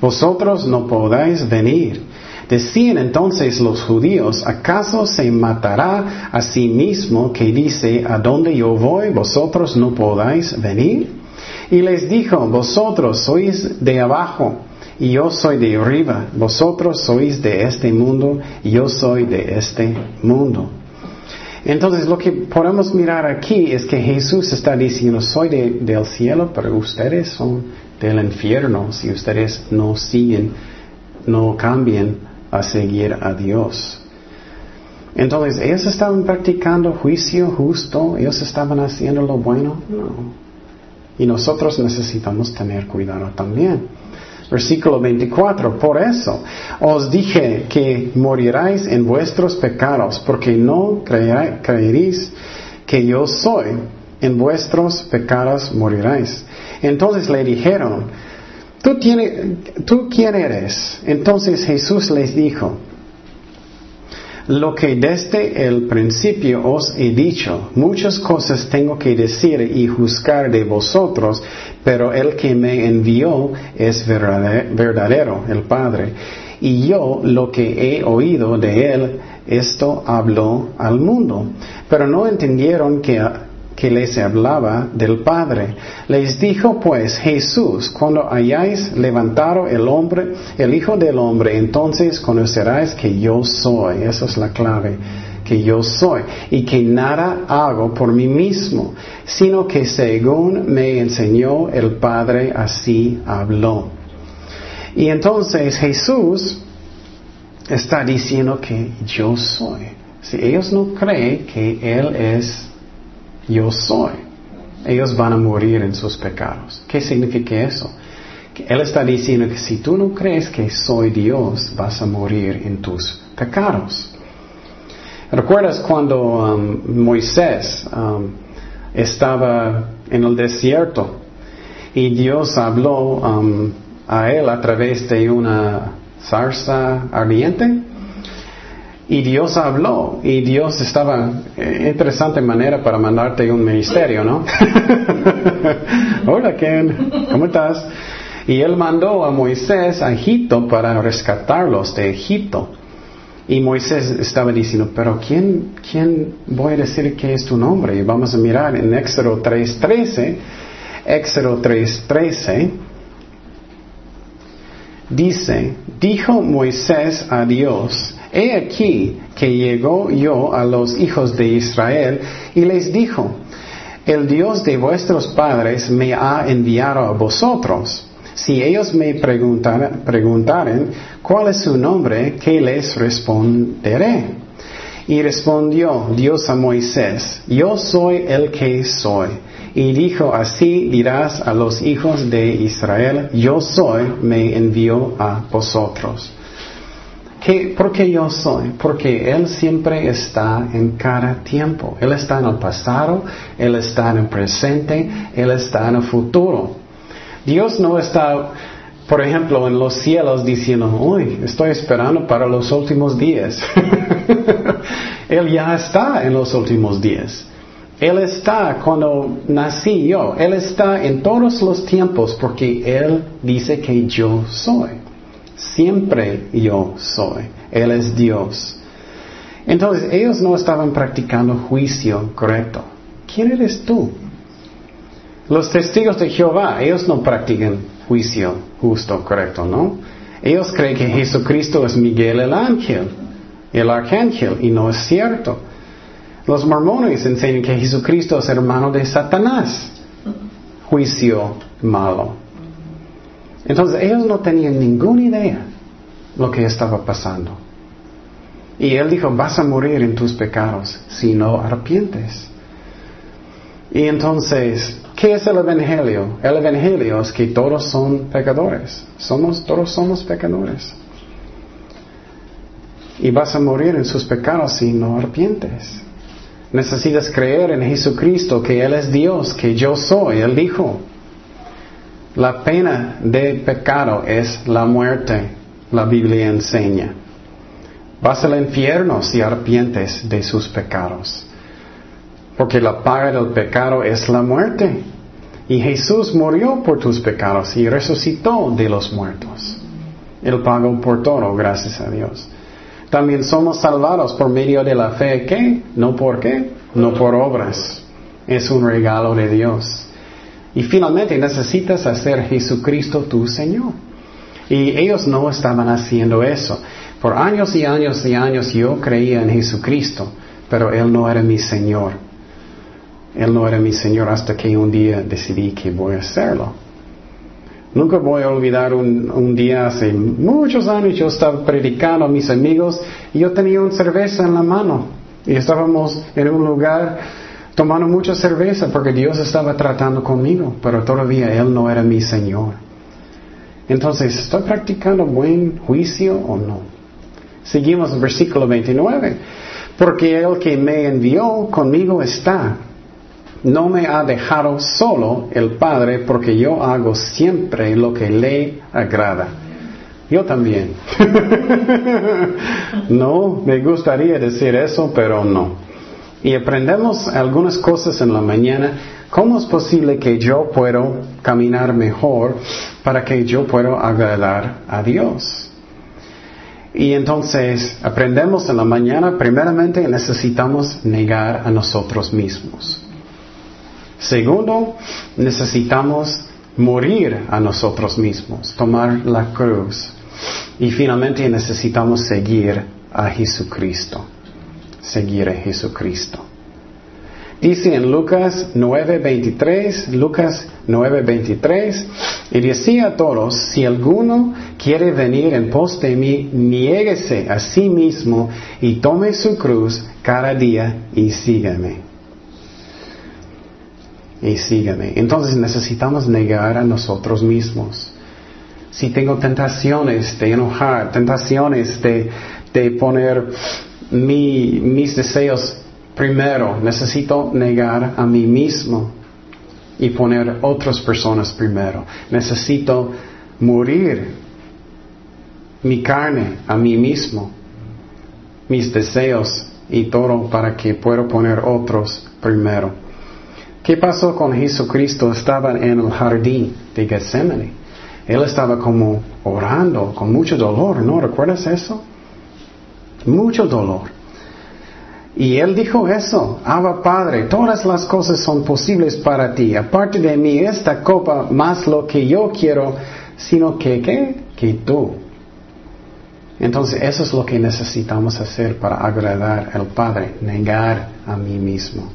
Vosotros no podéis venir. Decían entonces los judíos, ¿acaso se matará a sí mismo que dice, ¿a dónde yo voy? ¿Vosotros no podéis venir? Y les dijo, vosotros sois de abajo y yo soy de arriba. Vosotros sois de este mundo y yo soy de este mundo. Entonces lo que podemos mirar aquí es que Jesús está diciendo, soy del cielo, pero ustedes son del infierno si ustedes no siguen, no cambien a seguir a Dios. Entonces, ¿ellos estaban practicando juicio justo? ¿Ellos estaban haciendo lo bueno? No. Y nosotros necesitamos tener cuidado también. Versículo 24, por eso os dije que moriráis en vuestros pecados, porque no creeréis que yo soy, en vuestros pecados moriráis. Entonces le dijeron, ¿Tú, ¿tú quién eres? Entonces Jesús les dijo, lo que desde el principio os he dicho, muchas cosas tengo que decir y juzgar de vosotros, pero el que me envió es verdadero, el Padre. Y yo lo que he oído de él, esto habló al mundo. Pero no entendieron que que les hablaba del Padre. Les dijo pues Jesús, cuando hayáis levantado el hombre, el Hijo del Hombre, entonces conocerás que yo soy. Esa es la clave que yo soy y que nada hago por mí mismo, sino que según me enseñó el Padre, así habló. Y entonces Jesús está diciendo que yo soy. Si ellos no creen que Él es yo soy, ellos van a morir en sus pecados. ¿Qué significa eso? él está diciendo que si tú no crees que soy Dios, vas a morir en tus pecados. ¿Recuerdas cuando um, Moisés um, estaba en el desierto y Dios habló um, a él a través de una zarza ardiente? Y Dios habló, y Dios estaba, eh, interesante manera para mandarte un ministerio, ¿no? Hola Ken, ¿cómo estás? Y él mandó a Moisés a Egipto para rescatarlos de Egipto. Y Moisés estaba diciendo, pero ¿quién, quién voy a decir que es tu nombre? Y vamos a mirar en Éxodo 3.13. Éxodo 3.13 dice, dijo Moisés a Dios, He aquí que llegó yo a los hijos de Israel y les dijo, el Dios de vuestros padres me ha enviado a vosotros. Si ellos me preguntaren, cuál es su nombre, ¿qué les responderé? Y respondió Dios a Moisés, yo soy el que soy. Y dijo, así dirás a los hijos de Israel, yo soy, me envió a vosotros. ¿Por qué yo soy? Porque Él siempre está en cada tiempo. Él está en el pasado, Él está en el presente, Él está en el futuro. Dios no está, por ejemplo, en los cielos diciendo, uy, estoy esperando para los últimos días. él ya está en los últimos días. Él está cuando nací yo. Él está en todos los tiempos porque Él dice que yo soy. Siempre yo soy. Él es Dios. Entonces ellos no estaban practicando juicio correcto. ¿Quién eres tú? Los testigos de Jehová, ellos no practican juicio justo, correcto, ¿no? Ellos creen que Jesucristo es Miguel el ángel, el arcángel, y no es cierto. Los mormones enseñan que Jesucristo es hermano de Satanás. Juicio malo. Entonces ellos no tenían ninguna idea lo que estaba pasando. Y él dijo, vas a morir en tus pecados si no arrepientes. Y entonces, ¿qué es el Evangelio? El Evangelio es que todos son pecadores. Somos, todos somos pecadores. Y vas a morir en sus pecados si no arrepientes. Necesitas creer en Jesucristo, que Él es Dios, que yo soy. Él dijo, La pena de pecado es la muerte, la Biblia enseña. Vas al infierno si arrepientes de sus pecados. Porque la paga del pecado es la muerte. Y Jesús murió por tus pecados y resucitó de los muertos. Él pagó por todo, gracias a Dios. También somos salvados por medio de la fe. ¿Qué? No por qué, no por obras. Es un regalo de Dios. Y finalmente necesitas hacer Jesucristo tu Señor. Y ellos no estaban haciendo eso. Por años y años y años yo creía en Jesucristo, pero Él no era mi Señor. Él no era mi Señor hasta que un día decidí que voy a hacerlo. Nunca voy a olvidar un, día hace muchos años yo estaba predicando a mis amigos y yo tenía una cerveza en la mano y estábamos en un lugar tomando mucha cerveza porque Dios estaba tratando conmigo, pero todavía Él no era mi Señor. Entonces, ¿estoy practicando buen juicio o no? Seguimos en versículo 29. Porque el que me envió conmigo está. No me ha dejado solo el Padre porque yo hago siempre lo que le agrada. Yo también. no, me gustaría decir eso, pero no. Y aprendemos algunas cosas en la mañana. ¿Cómo es posible que yo puedo caminar mejor para que yo pueda agradar a Dios? Y entonces aprendemos en la mañana, primeramente necesitamos negar a nosotros mismos. Segundo, necesitamos morir a nosotros mismos, tomar la cruz. Y finalmente necesitamos seguir a Jesucristo, seguir a Jesucristo. Dice en Lucas 9:23, Lucas 9:23, y decía a todos, si alguno quiere venir en pos de mí, niéguese a sí mismo y tome su cruz cada día y sígame. Y sígame. Entonces necesitamos negar a nosotros mismos. Si tengo tentaciones de enojar, tentaciones de, de poner mis deseos primero, necesito negar a mí mismo y poner otras personas primero. Necesito morir mi carne a mí mismo, mis deseos y todo para que pueda poner otros primero. ¿Qué pasó con Jesucristo? Estaba en el jardín de Getsemaní. Él estaba como orando con mucho dolor, ¿no? ¿Recuerdas eso? Mucho dolor. Y él dijo eso, Abba Padre, todas las cosas son posibles para ti. Aparte de mí, esta copa, más lo que yo quiero, sino que, ¿qué? Que tú. Entonces, eso es lo que necesitamos hacer para agradar al Padre, negar a mí mismo.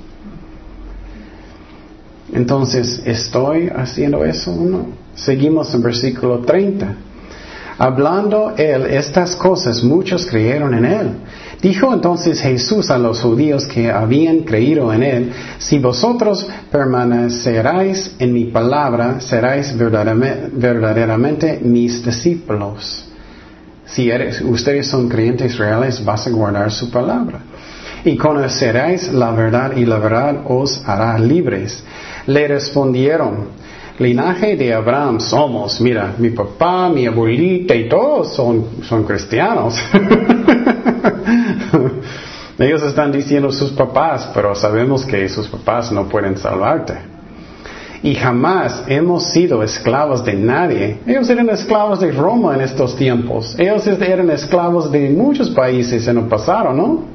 Entonces, ¿estoy haciendo eso o no? Seguimos en versículo 30. Hablando él estas cosas, muchos creyeron en él. Dijo entonces Jesús a los judíos que habían creído en él, si vosotros permaneceráis en mi palabra, seráis verdaderamente, mis discípulos. Si ustedes son creyentes reales, vas a guardar su palabra. Y conoceréis la verdad y la verdad os hará libres. Le respondieron, linaje de Abraham somos. Mira, mi papá, mi abuelita y todos son, son cristianos. Ellos están diciendo sus papás, pero sabemos que sus papás no pueden salvarte. Y jamás hemos sido esclavos de nadie. Ellos eran esclavos de Roma en estos tiempos. Ellos eran esclavos de muchos países en el pasado, ¿no?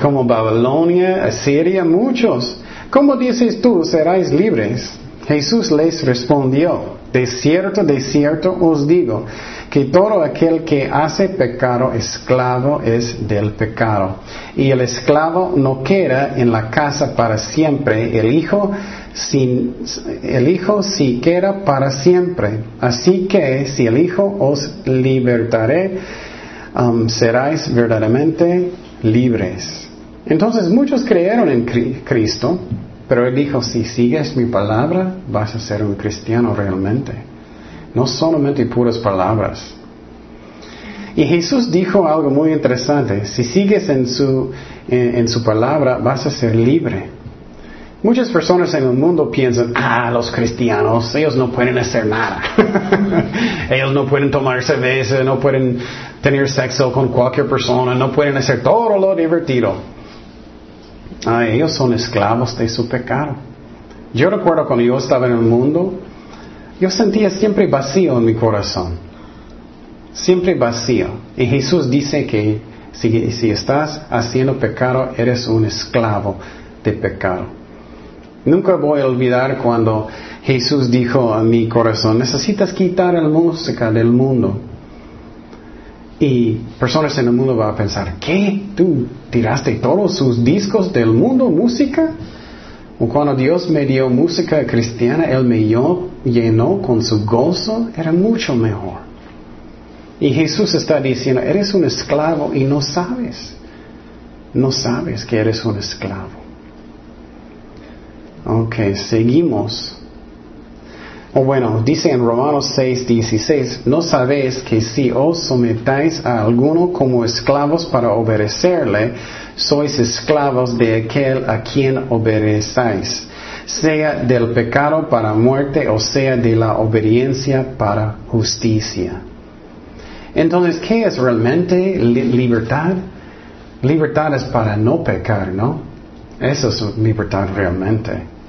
Como Babilonia, Asiria, muchos. ¿Cómo dices tú, seráis libres? Jesús les respondió, de cierto, de cierto os digo, que todo aquel que hace pecado, esclavo es del pecado. Y el esclavo no queda en la casa para siempre, el hijo, sin, el hijo sí queda para siempre. Así que si el hijo os libertaré, um, seráis verdaderamente libres. Entonces muchos creyeron en Cristo, pero él dijo, si sigues mi palabra, vas a ser un cristiano realmente. No solamente puras palabras. Y Jesús dijo algo muy interesante. Si sigues en su, en, su palabra, vas a ser libre. Muchas personas en el mundo piensan, ah, los cristianos, ellos no pueden hacer nada. ellos no pueden tomar cerveza, no pueden tener sexo con cualquier persona, no pueden hacer todo lo divertido. Ah, ellos son esclavos de su pecado. Yo recuerdo cuando yo estaba en el mundo, yo sentía siempre vacío en mi corazón. Siempre vacío. Y Jesús dice que si, si estás haciendo pecado, eres un esclavo de pecado. Nunca voy a olvidar cuando Jesús dijo a mi corazón, necesitas quitar la música del mundo. Y personas en el mundo van a pensar, ¿qué? ¿Tú tiraste todos sus discos del mundo, música? Cuando Dios me dio música cristiana, Él me llenó con su gozo, era mucho mejor. Y Jesús está diciendo, eres un esclavo y no sabes. No sabes que eres un esclavo. Ok, seguimos. O bueno, dice en Romanos 6, 16, no sabéis que si os sometáis a alguno como esclavos para obedecerle, sois esclavos de aquel a quien obedecéis, sea del pecado para muerte o sea de la obediencia para justicia. Entonces, ¿qué es realmente libertad? Libertad es para no pecar, ¿no? Eso es libertad realmente.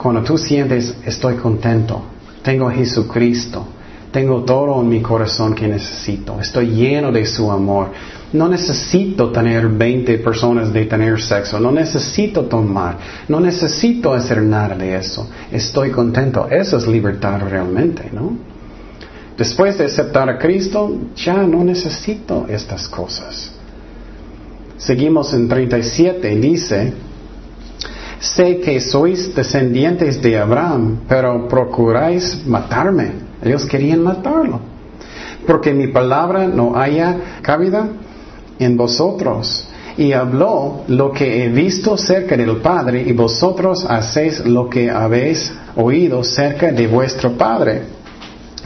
Cuando tú sientes, estoy contento, tengo a Jesucristo, tengo todo en mi corazón que necesito, estoy lleno de su amor. No necesito tener 20 personas de tener sexo, no necesito tomar, no necesito hacer nada de eso. Estoy contento. Eso es libertad realmente, ¿no? Después de aceptar a Cristo, ya no necesito estas cosas. Seguimos en 37, dice, sé que sois descendientes de Abraham, pero procuráis matarme. Ellos querían matarlo. Porque mi palabra no haya cabida en vosotros. Y habló lo que he visto cerca del Padre, y vosotros hacéis lo que habéis oído cerca de vuestro Padre.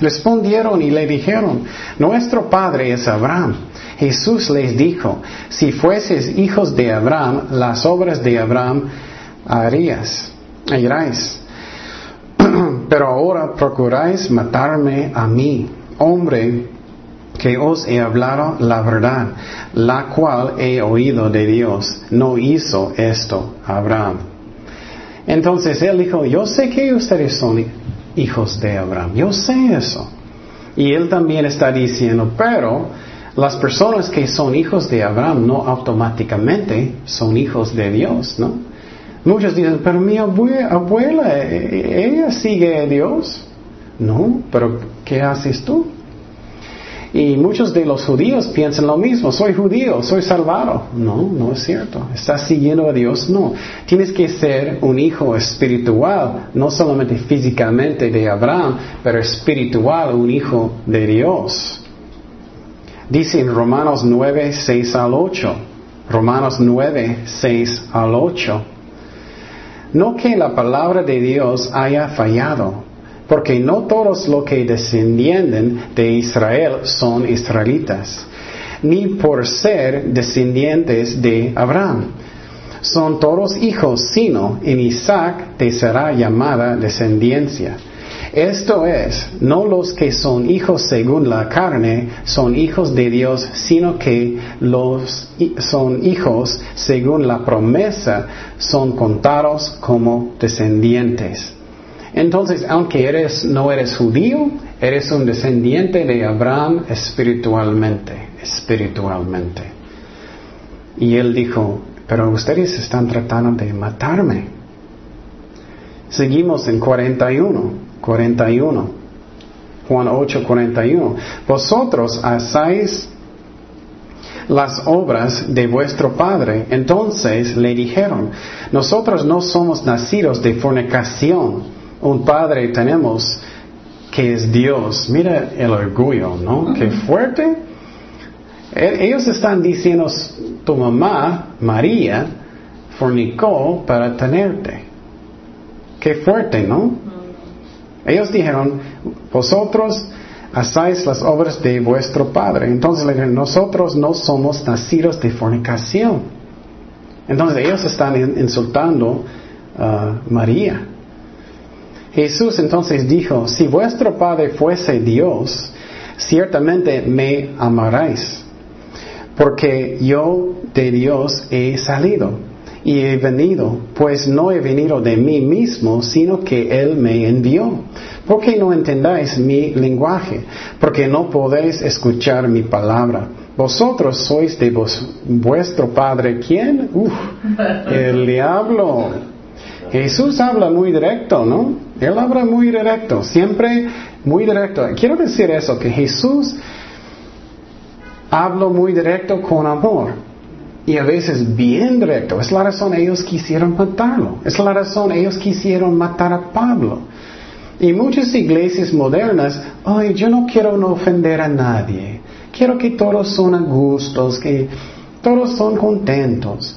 Respondieron y le dijeron, nuestro Padre es Abraham. Jesús les dijo, si fueses hijos de Abraham, las obras de Abraham harías, haríais. Pero ahora procuráis matarme a mí, hombre que os he hablado la verdad, la cual he oído de Dios. No hizo esto Abraham. Entonces él dijo, yo sé que ustedes son hijos de Abraham, yo sé eso. Y él también está diciendo, pero las personas que son hijos de Abraham no automáticamente son hijos de Dios, ¿no? Muchos dicen, pero mi abuela, e-, ella sigue a Dios. No, pero ¿qué haces tú? Y muchos de los judíos piensan lo mismo, soy judío, soy salvado. No, no es cierto. ¿Estás siguiendo a Dios? No. Tienes que ser un hijo espiritual, no solamente físicamente de Abraham, pero espiritual, un hijo de Dios. Dice en Romanos 9, 6 al 8. Romanos 9, 6 al 8. No que la palabra de Dios haya fallado, porque no todos los que descienden de Israel son israelitas, ni por ser descendientes de Abraham. Son todos hijos, sino en Isaac te será llamada descendencia. Esto es, no los que son hijos según la carne son hijos de Dios, sino que los son hijos según la promesa son contados como descendientes. Entonces, aunque eres, no eres judío, eres un descendiente de Abraham espiritualmente, espiritualmente. Y él dijo, pero ustedes están tratando de matarme. Seguimos en 41. 41. Juan 8, 41. Vosotros hacéis las obras de vuestro Padre. Entonces le dijeron, nosotros no somos nacidos de fornicación. Un Padre tenemos que es Dios. Mira el orgullo, ¿no? Qué fuerte. E-, ellos están diciendo, tu mamá, María, fornicó para tenerte. Qué fuerte, ¿no? Ellos dijeron, vosotros hacéis las obras de vuestro Padre. Entonces le dijeron, nosotros no somos nacidos de fornicación. Entonces ellos están insultando a María. Jesús entonces dijo, si vuestro Padre fuese Dios, ciertamente me amaréis, porque yo de Dios he salido y he venido, pues no he venido de mí mismo, sino que Él me envió. ¿Por qué no entendáis mi lenguaje? Porque no podéis escuchar mi palabra. Vosotros sois de vuestro padre, ¿quién? Uf, el diablo. Jesús habla muy directo, ¿no? Él habla muy directo, siempre muy directo. Quiero decir eso, que Jesús habla muy directo con amor y a veces bien directo. Es la razón ellos quisieron matarlo. Es la razón ellos quisieron matar a Pablo. Y muchas iglesias modernas, ay, yo no quiero no ofender a nadie. Quiero que todos son a gustos, que todos son contentos.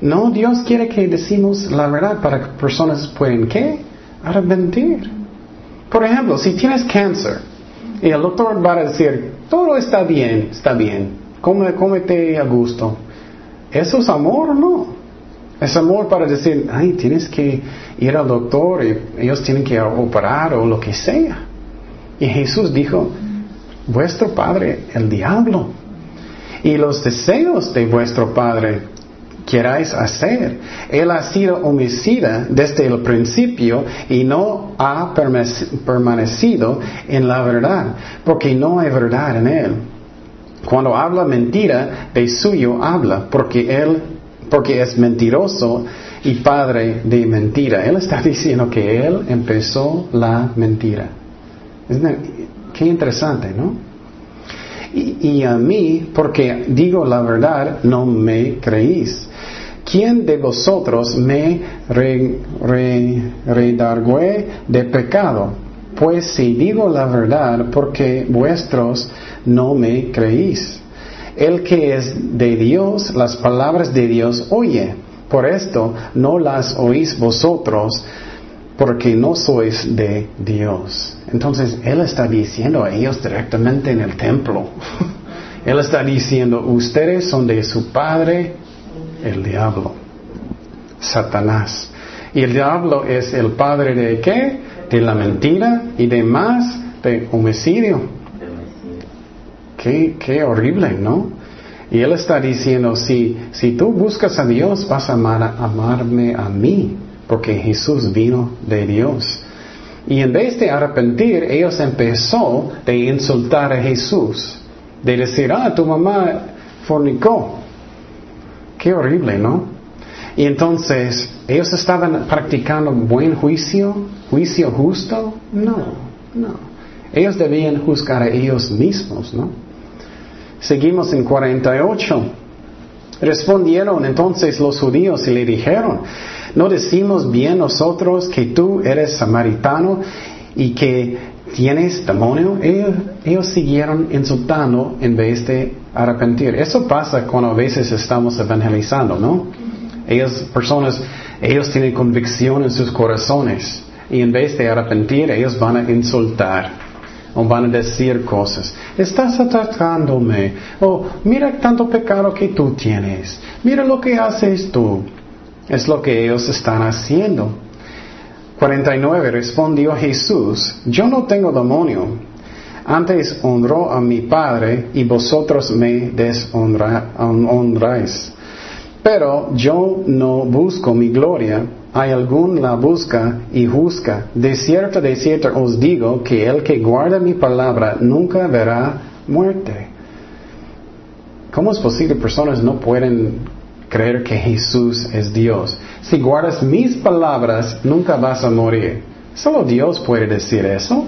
No, Dios quiere que decimos la verdad para que personas puedan, ¿qué? Arrepentir. Por ejemplo, si tienes cáncer y el doctor va a decir, todo está bien, está bien, cómete a gusto. ¿Eso es amor no? Es amor para decir, ay, tienes que ir al doctor y ellos tienen que operar o lo que sea. Y Jesús dijo, vuestro padre, el diablo. Y los deseos de vuestro padre queráis hacer. Él ha sido homicida desde el principio y no ha permanecido en la verdad, porque no hay verdad en él. Cuando habla mentira, de suyo habla, porque él, porque es mentiroso y padre de mentira. Él está diciendo que él empezó la mentira. Qué interesante, ¿no? Y, a mí, porque digo la verdad, no me creéis. ¿Quién de vosotros me redargüe de pecado? Pues si digo la verdad, porque vuestros no me creéis. El que es de Dios, las palabras de Dios oye. Por esto no las oís vosotros, porque no sois de Dios. Entonces Él está diciendo a ellos directamente en el templo. Él está diciendo, ustedes son de su padre, el diablo, Satanás. Y el diablo es el padre de qué? De la mentira y de más de homicidio. Qué, qué horrible, ¿no? Y él está diciendo, si, si tú buscas a Dios, vas a amarme a mí, porque Jesús vino de Dios. Y en vez de arrepentir, ellos empezó de insultar a Jesús, de decir, ah, tu mamá fornicó. Qué horrible, ¿no? Y entonces, ¿ellos estaban practicando buen juicio? ¿Juicio justo? No, no. Ellos debían juzgar a ellos mismos, ¿no? Seguimos en 48. Respondieron entonces los judíos y le dijeron, ¿no decimos bien nosotros que tú eres samaritano y que tienes demonio? Ellos, siguieron insultando en vez de arrepentir. Eso pasa cuando a veces estamos evangelizando, ¿no? Ellos, personas, ellos tienen convicción en sus corazones y en vez de arrepentir, ellos van a insultar o van a decir cosas. Estás atacándome. O mira tanto pecado que tú tienes. Mira lo que haces tú. Es lo que ellos están haciendo. 49. Respondió Jesús, yo no tengo demonio. Antes honró a mi Padre y vosotros me deshonráis. Pero yo no busco mi gloria hay algún la busca y juzga. De cierto, de cierto os digo que el que guarda mi palabra nunca verá muerte. ¿Cómo es posible que personas no pueden creer que Jesús es Dios? Si guardas mis palabras, nunca vas a morir. Solo Dios puede decir eso.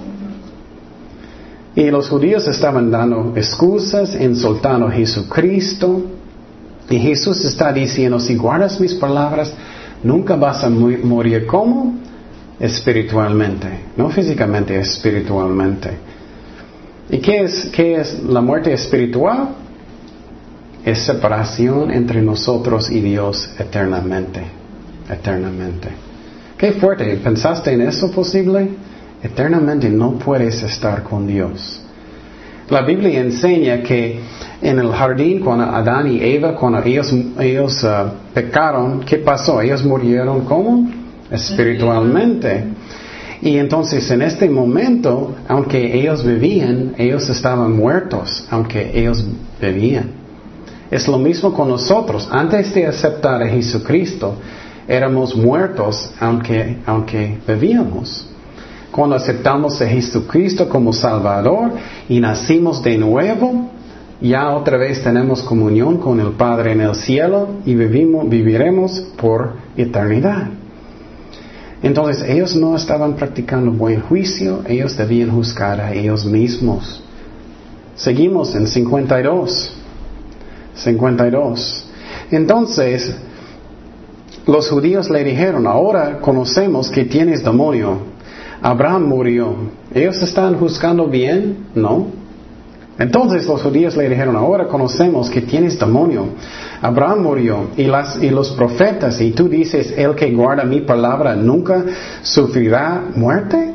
Y los judíos estaban dando excusas, insultando a Jesucristo. Y Jesús está diciendo, si guardas mis palabras, Nunca vas a morir como espiritualmente, no físicamente, espiritualmente. ¿Y qué es, qué es la muerte espiritual? Es separación entre nosotros y Dios eternamente, eternamente. Qué fuerte, ¿pensaste en eso posible? Eternamente no puedes estar con Dios. La Biblia enseña que en el jardín, cuando Adán y Eva, cuando ellos, uh, pecaron, ¿qué pasó? Ellos murieron como? Espiritualmente. Y entonces en este momento, aunque ellos vivían, ellos estaban muertos, aunque ellos vivían. Es lo mismo con nosotros. Antes de aceptar a Jesucristo, éramos muertos, aunque, aunque vivíamos. Cuando aceptamos a Jesucristo como Salvador y nacimos de nuevo, ya otra vez tenemos comunión con el Padre en el cielo y vivimos, viviremos por eternidad. Entonces ellos no estaban practicando buen juicio, ellos debían juzgar a ellos mismos. Seguimos en 52. 52. Entonces, los judíos le dijeron, ahora conocemos que tienes demonio. Abraham murió. ¿Ellos están juzgando bien? No. Entonces los judíos le dijeron, ahora conocemos que tienes demonio. Abraham murió y, los profetas, y tú dices, el que guarda mi palabra nunca sufrirá muerte.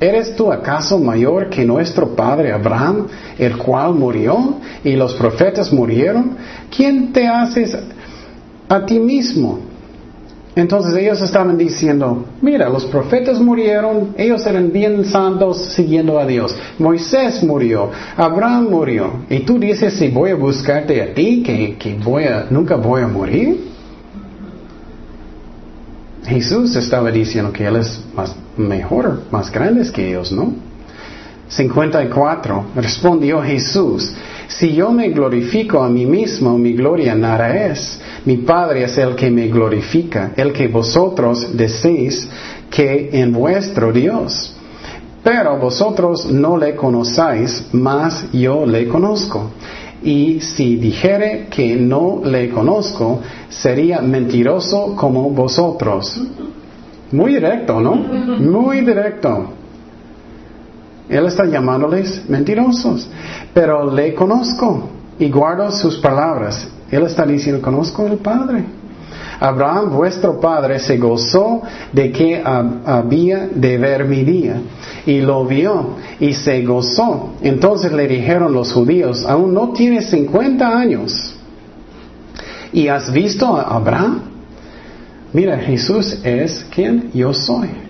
¿Eres tú acaso mayor que nuestro padre Abraham, el cual murió y los profetas murieron? ¿Quién te haces a ti mismo? Entonces ellos estaban diciendo, mira, los profetas murieron, ellos eran bien santos siguiendo a Dios. Moisés murió, Abraham murió. Y tú dices, si voy a buscarte a ti, que, voy a, nunca voy a morir. Jesús estaba diciendo que Él es más, mejor, más grande que ellos, ¿no? 54. Respondió Jesús, si yo me glorifico a mí mismo, mi gloria nada es. Mi Padre es el que me glorifica, el que vosotros decís que en vuestro Dios. Pero vosotros no le conocéis, mas yo le conozco. Y si dijere que no le conozco, sería mentiroso como vosotros. Muy directo, ¿no? Muy directo. Él está llamándoles mentirosos, pero le conozco y guardo sus palabras. Él está diciendo, conozco al Padre. Abraham, vuestro padre, se gozó de que había de ver mi día. Y lo vio y se gozó. Entonces le dijeron los judíos, aún no tienes 50 años. ¿Y has visto a Abraham? Mira, Jesús es quien yo soy.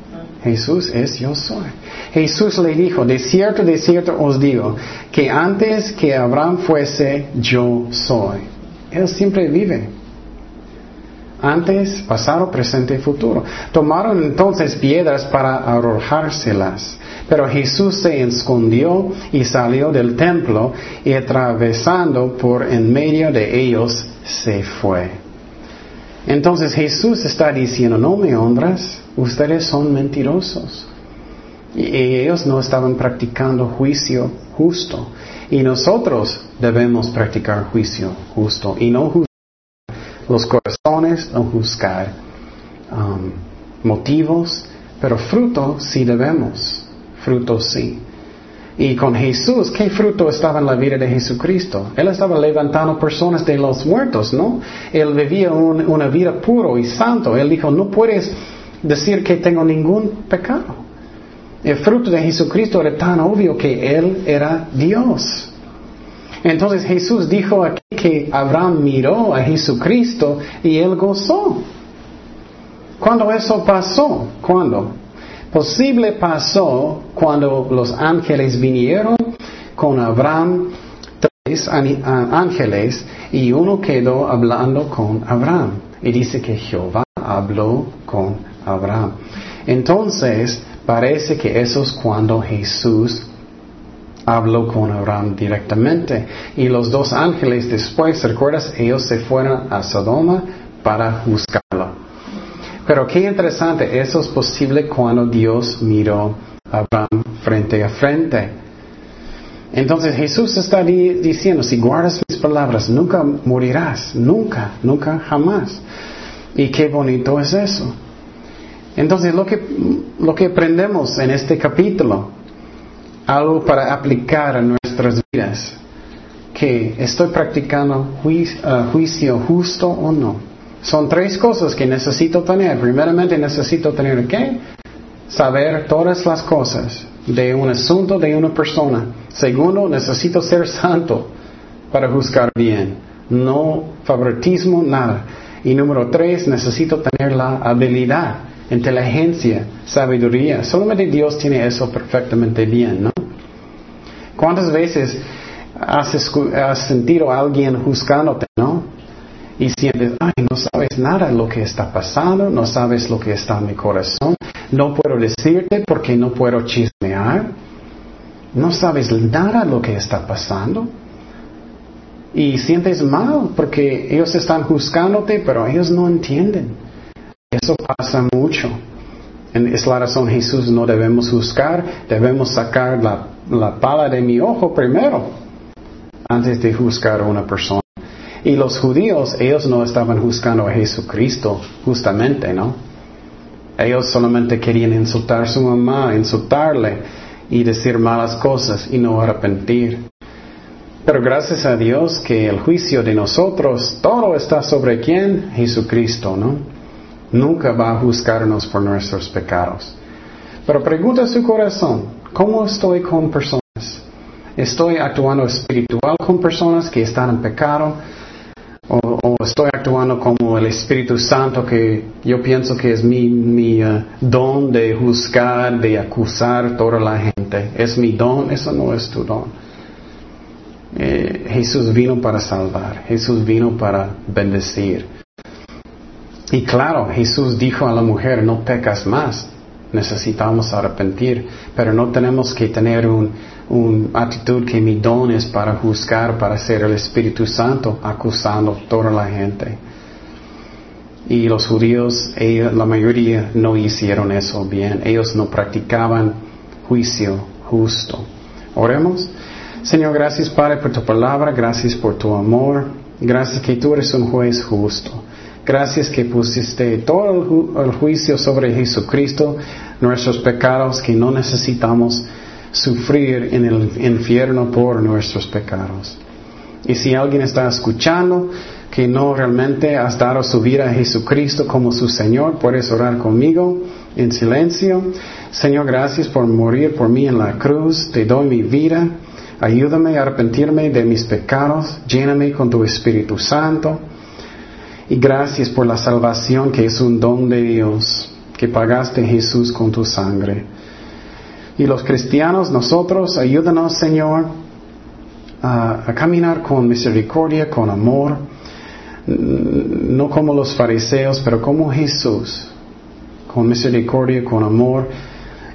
Jesús es yo soy. Jesús le dijo, de cierto, de cierto os digo, que antes que Abraham fuese, yo soy. Él siempre vive. Antes, pasado, presente y futuro. Tomaron entonces piedras para arrojárselas. Pero Jesús se escondió y salió del templo y atravesando por en medio de ellos se fue. Entonces Jesús está diciendo, no me honras, ustedes son mentirosos. Y ellos no estaban practicando juicio justo. Y nosotros debemos practicar juicio justo y no juzgar los corazones, no juzgar um, motivos, pero fruto sí debemos. Fruto sí. Y con Jesús, ¿qué fruto estaba en la vida de Jesucristo? Él estaba levantando personas de los muertos, ¿no? Él vivía una vida puro y santo. Él dijo, no puedes decir que tengo ningún pecado. El fruto de Jesucristo era tan obvio que Él era Dios. Entonces Jesús dijo aquí que Abraham miró a Jesucristo y él gozó. ¿Cuándo eso pasó? ¿Cuándo? Posible pasó cuando los ángeles vinieron con Abraham, tres ángeles, y uno quedó hablando con Abraham. Y dice que Jehová habló con Abraham. Entonces, Parece que eso es cuando Jesús habló con Abraham directamente. Y los dos ángeles después, ¿recuerdas? Ellos se fueron a Sodoma para buscarlo. Pero qué interesante, eso es posible cuando Dios miró a Abraham frente a frente. Entonces Jesús está diciendo, si guardas mis palabras, nunca morirás, nunca, nunca, jamás. Y qué bonito es eso. Entonces, lo que, lo que aprendemos en este capítulo, algo para aplicar a nuestras vidas, que estoy practicando uh, juicio justo o no. Son tres cosas que necesito tener. Primeramente necesito tener qué? Saber todas las cosas de un asunto de una persona. Segundo, necesito ser santo para juzgar bien. No favoritismo, nada. Y número tres, necesito tener la habilidad, inteligencia, sabiduría. Solamente Dios tiene eso perfectamente bien, ¿no? ¿Cuántas veces has, sentido a alguien juzgándote, no? Y sientes, ay, no sabes nada lo que está pasando, no sabes lo que está en mi corazón, no puedo decirte porque no puedo chismear, no sabes nada lo que está pasando. Y sientes mal porque ellos están juzgándote, pero ellos no entienden. Eso pasa mucho. Es la razón Jesús no debemos juzgar, debemos sacar la, la pala de mi ojo primero, antes de juzgar a una persona. Y los judíos, ellos no estaban juzgando a Jesucristo, justamente, ¿no? Ellos solamente querían insultar a su mamá, insultarle y decir malas cosas y no arrepentir. Pero gracias a Dios que el juicio de nosotros, todo está sobre quién? Jesucristo, ¿no? Nunca va a juzgarnos por nuestros pecados. Pero pregunta su corazón, ¿cómo estoy con personas? ¿Estoy actuando espiritual con personas que están en pecado? ¿O, estoy actuando como el Espíritu Santo que yo pienso que es mi, mi uh, don de juzgar, de acusar toda la gente? ¿Es mi don? Eso no es tu don. Eh, Jesús vino para salvar, Jesús vino para bendecir. Y claro, Jesús dijo a la mujer, no pecas más, necesitamos arrepentir, pero no tenemos que tener una actitud que mi don es para juzgar, para ser el Espíritu Santo, acusando toda la gente. Y los judíos, la mayoría no hicieron eso bien, ellos no practicaban juicio justo. Oremos. Señor, gracias Padre por tu palabra, gracias por tu amor, gracias que tú eres un juez justo. Gracias que pusiste todo el, juicio sobre Jesucristo, nuestros pecados, que no necesitamos sufrir en el infierno por nuestros pecados. Y si alguien está escuchando que no realmente has dado su vida a Jesucristo como su Señor, puedes orar conmigo en silencio. Señor, gracias por morir por mí en la cruz. Te doy mi vida. Ayúdame a arrepentirme de mis pecados, lléname con tu Espíritu Santo. Y gracias por la salvación que es un don de Dios, que pagaste Jesús con tu sangre. Y los cristianos, nosotros, ayúdanos, Señor, a, caminar con misericordia, con amor, no como los fariseos, pero como Jesús, con misericordia, con amor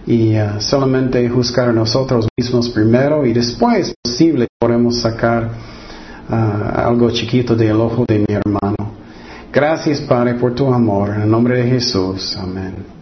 y uh, solamente juzgar a nosotros mismos primero y después, posible, podemos sacar uh, algo chiquito del ojo de mi hermano. Gracias, Padre, por tu amor. En el nombre de Jesús. Amén.